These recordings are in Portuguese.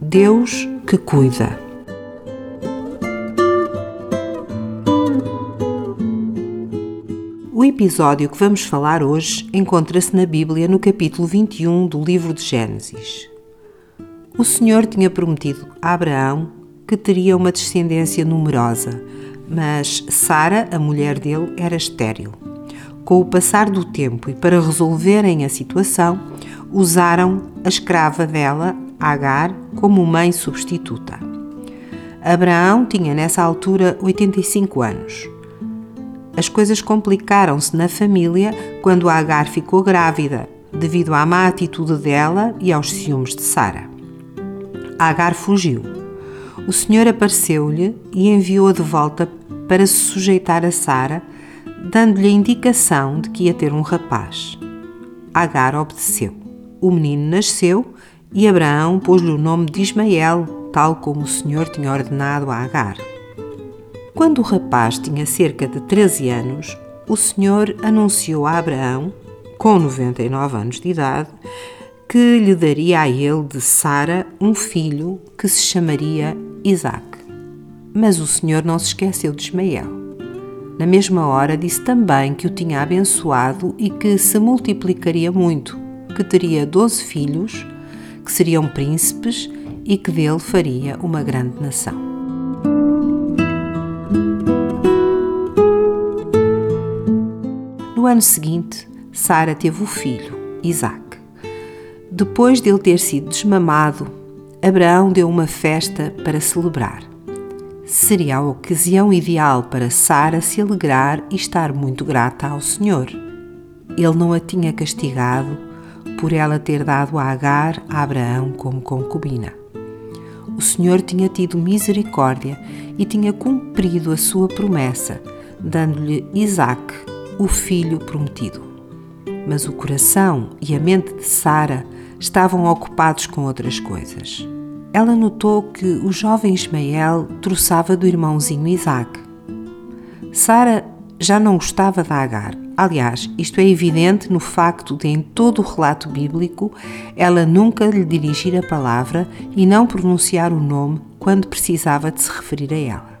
Deus que cuida. O episódio que vamos falar hoje encontra-se na Bíblia no capítulo 21 do livro de Gênesis. O Senhor tinha prometido a Abraão que teria uma descendência numerosa, mas Sara, a mulher dele, era estéril. Com o passar do tempo e para resolverem a situação, usaram a escrava dela, Agar, como mãe substituta. Abraão tinha nessa altura 85 anos. As coisas complicaram-se na família quando Agar ficou grávida, devido à má atitude dela e aos ciúmes de Sara. Agar fugiu. O Senhor apareceu-lhe e enviou-a de volta para se sujeitar a Sara, dando-lhe a indicação de que ia ter um rapaz. Agar obedeceu. O menino nasceu e Abraão pôs-lhe o nome de Ismael, tal como o Senhor tinha ordenado a Agar. Quando o rapaz tinha cerca de 13 anos, o Senhor anunciou a Abraão, com 99 anos de idade, que lhe daria a ele de Sara um filho que se chamaria Isaac. Mas o Senhor não se esqueceu de Ismael. Na mesma hora disse também que o tinha abençoado e que se multiplicaria muito, que teria doze filhos que seriam príncipes e que dele faria uma grande nação. No ano seguinte, Sara teve o filho, Isaac. Depois de ele ter sido desmamado, Abraão deu uma festa para celebrar. Seria a ocasião ideal para Sara se alegrar e estar muito grata ao Senhor. Ele não a tinha castigado por ela ter dado a Agar a Abraão como concubina. O Senhor tinha tido misericórdia e tinha cumprido a sua promessa, dando-lhe Isaac, o filho prometido. Mas o coração e a mente de Sara estavam ocupados com outras coisas. Ela notou que o jovem Ismael troçava do irmãozinho Isaac. Sara já não gostava da Agar. Aliás, isto é evidente no facto de, em todo o relato bíblico, ela nunca lhe dirigir a palavra e não pronunciar o nome quando precisava de se referir a ela.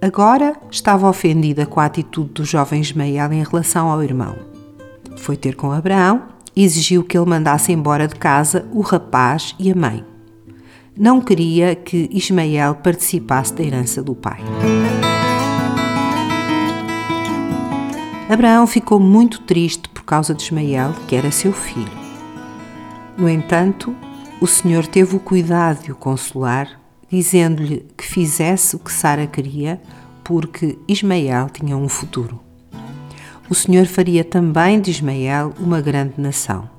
Agora estava ofendida com a atitude do jovem Ismael em relação ao irmão. Foi ter com Abraão e exigiu que ele mandasse embora de casa o rapaz e a mãe. Não queria que Ismael participasse da herança do pai. Abraão ficou muito triste por causa de Ismael, que era seu filho. No entanto, o Senhor teve o cuidado de o consolar, dizendo-lhe que fizesse o que Sara queria, porque Ismael tinha um futuro. O Senhor faria também de Ismael uma grande nação.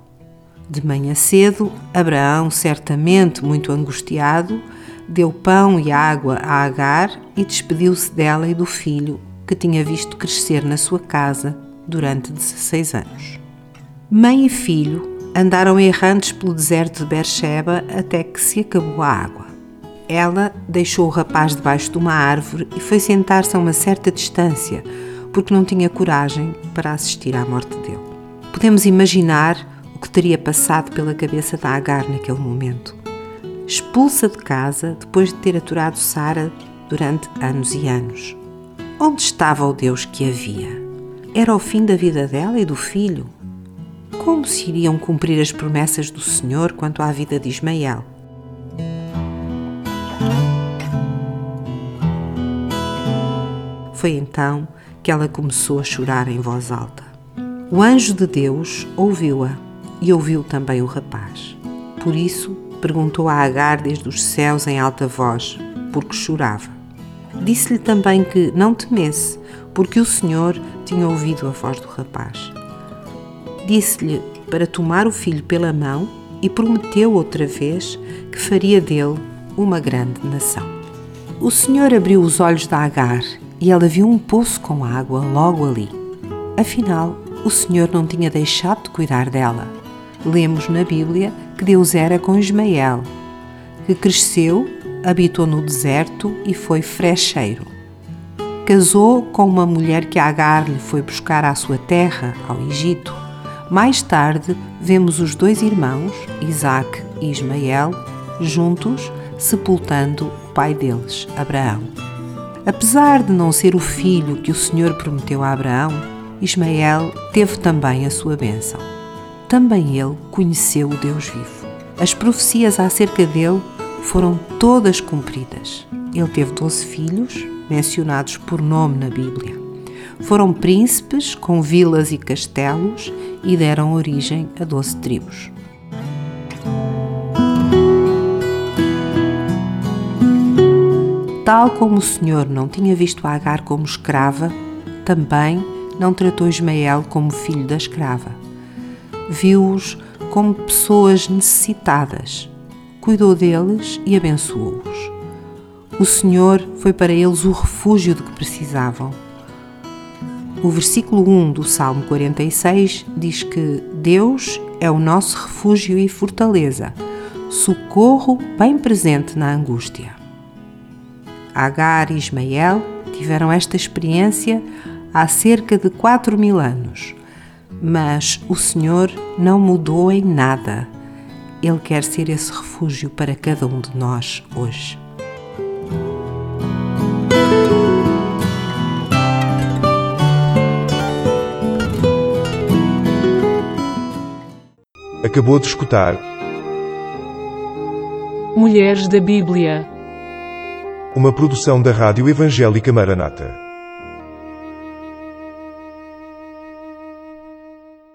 De manhã cedo, Abraão, certamente muito angustiado, deu pão e água a Agar e despediu-se dela e do filho que tinha visto crescer na sua casa durante 16 anos. Mãe e filho andaram errantes pelo deserto de Beersheba até que se acabou a água. Ela deixou o rapaz debaixo de uma árvore e foi sentar-se a uma certa distância, porque não tinha coragem para assistir à morte dele. Podemos imaginar o que teria passado pela cabeça da Agar naquele momento. Expulsa de casa depois de ter aturado Sara durante anos e anos. Onde estava o Deus que havia? Era o fim da vida dela e do filho? Como se iriam cumprir as promessas do Senhor quanto à vida de Ismael? Foi então que ela começou a chorar em voz alta. O anjo de Deus ouviu-a e ouviu também o rapaz. Por isso, perguntou a Agar desde os céus em alta voz, porque chorava. Disse-lhe também que não temesse, porque o Senhor tinha ouvido a voz do rapaz. Disse-lhe para tomar o filho pela mão e prometeu outra vez que faria dele uma grande nação. O Senhor abriu os olhos de Agar e ela viu um poço com água logo ali. Afinal, o Senhor não tinha deixado de cuidar dela. Lemos na Bíblia que Deus era com Ismael, que cresceu, habitou no deserto e foi frecheiro. Casou com uma mulher que Agar lhe foi buscar à sua terra, ao Egito. Mais tarde, vemos os dois irmãos, Isaac e Ismael, juntos, sepultando o pai deles, Abraão. Apesar de não ser o filho que o Senhor prometeu a Abraão, Ismael teve também a sua bênção. Também ele conheceu o Deus vivo. As profecias acerca dele foram todas cumpridas. Ele teve doze filhos, mencionados por nome na Bíblia. Foram príncipes com vilas e castelos e deram origem a doze tribos. Tal como o Senhor não tinha visto Agar como escrava, também não tratou Ismael como filho da escrava. Viu-os como pessoas necessitadas, cuidou deles e abençoou-os. O Senhor foi para eles o refúgio de que precisavam. O versículo 1 do Salmo 46 diz que Deus é o nosso refúgio e fortaleza, socorro bem presente na angústia. Agar e Ismael tiveram esta experiência há cerca de 4 mil anos, mas o Senhor não mudou em nada. Ele quer ser esse refúgio para cada um de nós hoje. Acabou de escutar Mulheres da Bíblia. uma produção da Rádio Evangélica Maranata.